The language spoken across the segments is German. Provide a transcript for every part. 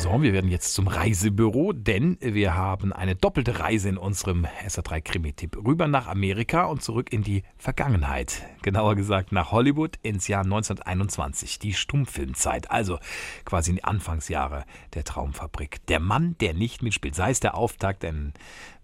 So, wir werden jetzt zum Reisebüro, denn wir haben eine doppelte Reise in unserem SR3 Krimi-Tipp. Rüber nach Amerika und zurück in die Vergangenheit. Genauer gesagt nach Hollywood ins Jahr 1921, die Stummfilmzeit, also quasi in die Anfangsjahre der Traumfabrik. Der Mann, der nicht mitspielt, sei es der Auftakt in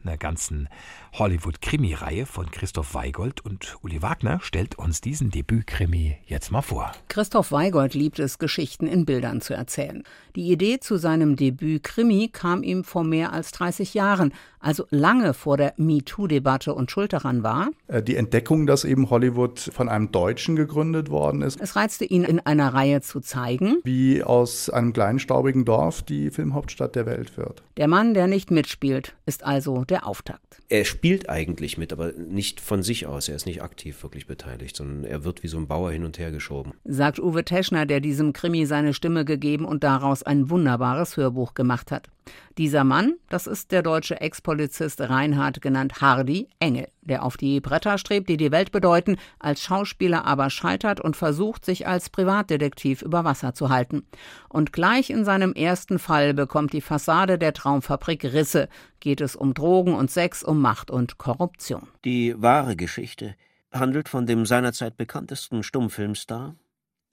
einer ganzen Hollywood-Krimi-Reihe von Christoph Weigold und Uli Wagner stellt uns diesen Debüt-Krimi jetzt mal vor. Christoph Weigold liebt es, Geschichten in Bildern zu erzählen. Die Idee zu seinem Debüt-Krimi kam ihm vor mehr als 30 Jahren, also lange vor der MeToo-Debatte und Schuld daran war. Äh, die Entdeckung, dass eben Hollywood von einem Deutschen gegründet worden ist. Es reizte ihn, in einer Reihe zu zeigen, wie aus einem kleinen staubigen Dorf die Filmhauptstadt der Welt wird. Der Mann, der nicht mitspielt, ist also der Auftakt. Er spielt eigentlich mit, aber nicht von sich aus. Er ist nicht aktiv wirklich beteiligt, sondern er wird wie so ein Bauer hin und her geschoben. Sagt Uwe Teschner, der diesem Krimi seine Stimme gegeben und daraus ein wunderbares Hörbuch gemacht hat. Dieser Mann, das ist der deutsche Ex-Polizist Reinhard genannt Hardy Engel, der auf die Bretter strebt, die die Welt bedeuten, als Schauspieler aber scheitert und versucht, sich als Privatdetektiv über Wasser zu halten. Und gleich in seinem ersten Fall bekommt die Fassade der Traumfabrik Risse, geht es um Drogen und Sex, um Macht und Korruption. Die wahre Geschichte handelt von dem seinerzeit bekanntesten Stummfilmstar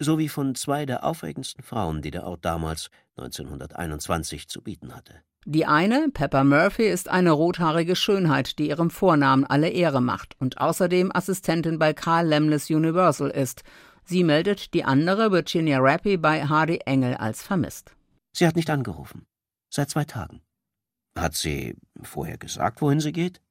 sowie von zwei der aufregendsten Frauen, die der Ort damals 1921 zu bieten hatte. Die eine, Pepper Murphy, ist eine rothaarige Schönheit, die ihrem Vornamen alle Ehre macht und außerdem Assistentin bei Carl Lemles Universal ist. Sie meldet die andere, Virginia Rappy, bei Hardy Engel als vermisst. Sie hat nicht angerufen. Seit zwei Tagen. Hat sie vorher gesagt, wohin sie geht?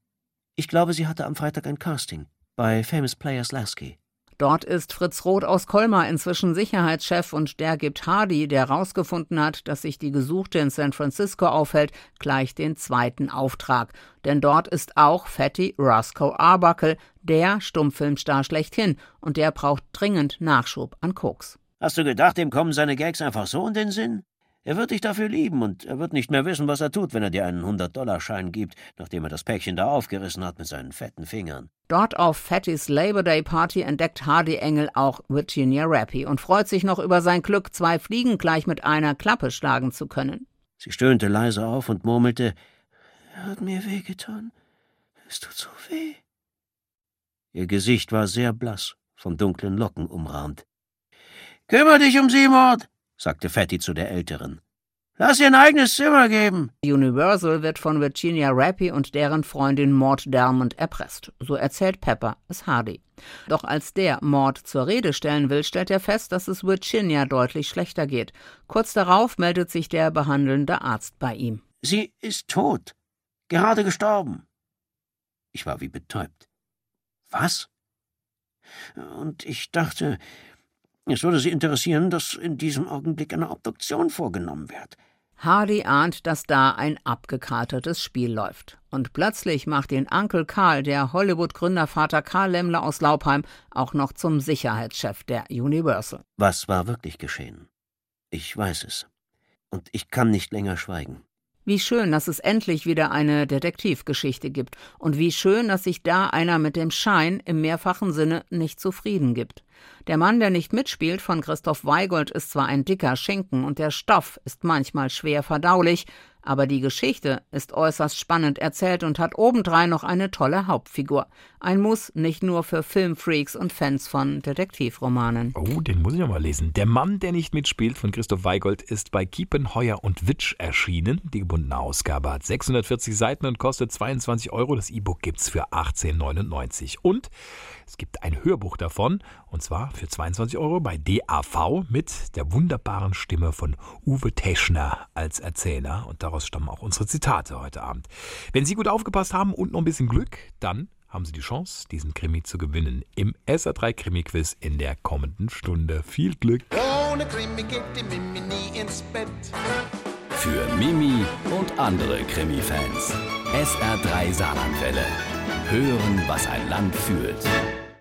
Ich glaube, sie hatte am Freitag ein Casting bei Famous Players Lasky. Dort ist Fritz Roth aus Colmar inzwischen Sicherheitschef und der gibt Hardy, der herausgefunden hat, dass sich die Gesuchte in San Francisco aufhält, gleich den zweiten Auftrag. Denn dort ist auch Fatty Roscoe Arbuckle, der Stummfilmstar schlechthin, und der braucht dringend Nachschub an Koks. Hast du gedacht, dem kommen seine Gags einfach so in den Sinn? Er wird dich dafür lieben und er wird nicht mehr wissen, was er tut, wenn er dir einen 100-Dollar-Schein gibt, nachdem er das Päckchen da aufgerissen hat mit seinen fetten Fingern. Dort auf Fattys Labor Day Party entdeckt Hardy Engel auch Virginia Rappy und freut sich noch über sein Glück, zwei Fliegen gleich mit einer Klappe schlagen zu können. Sie stöhnte leise auf und murmelte, er hat mir wehgetan. Es tut so weh. Ihr Gesicht war sehr blass, von dunklen Locken umrahmt. Kümmer dich um sie, Mord, sagte Fatty zu der Älteren. Lass ihr ein eigenes Zimmer geben. Universal wird von Virginia Rappy und deren Freundin Maud Dermond erpresst. So erzählt Pepper es Hardy. Doch als der Maud zur Rede stellen will, stellt er fest, dass es Virginia deutlich schlechter geht. Kurz darauf meldet sich der behandelnde Arzt bei ihm. Sie ist tot. Gerade gestorben. Ich war wie betäubt. Was? Und ich dachte, es würde Sie interessieren, dass in diesem Augenblick eine Obduktion vorgenommen wird. Hardy ahnt, dass da ein abgekatertes Spiel läuft. Und plötzlich macht ihn Onkel Karl, der Hollywood-Gründervater Karl Lemmler aus Laubheim, auch noch zum Sicherheitschef der Universal. Was war wirklich geschehen? Ich weiß es. Und ich kann nicht länger schweigen. Wie schön, dass es endlich wieder eine Detektivgeschichte gibt. Und wie schön, dass sich da einer mit dem Schein im mehrfachen Sinne nicht zufrieden gibt. Der Mann, der nicht mitspielt, von Christoph Weigold, ist zwar ein dicker Schinken und der Stoff ist manchmal schwer verdaulich, aber die Geschichte ist äußerst spannend erzählt und hat obendrein noch eine tolle Hauptfigur. Ein Muss nicht nur für Filmfreaks und Fans von Detektivromanen. Oh, den muss ich ja mal lesen. Der Mann, der nicht mitspielt, von Christoph Weigold, ist bei Kiepenheuer und Witsch erschienen. Die gebundene Ausgabe hat 640 Seiten und kostet 22 Euro. Das E-Book gibt's für 18,99. Und es gibt ein Hörbuch davon, und zwar für 22 Euro bei DAV mit der wunderbaren Stimme von Uwe Teschner als Erzähler. Und daraus stammen auch unsere Zitate heute Abend. Wenn Sie gut aufgepasst haben und noch ein bisschen Glück, dann haben Sie die Chance, diesen Krimi zu gewinnen im SA3 Krimi-Quiz in der kommenden Stunde. Viel Glück! Ohne Krimi geht die Mimi nie ins Bett. Für Mimi und andere Krimi-Fans. SR3 Saarlandwelle. Hören, was ein Land fühlt.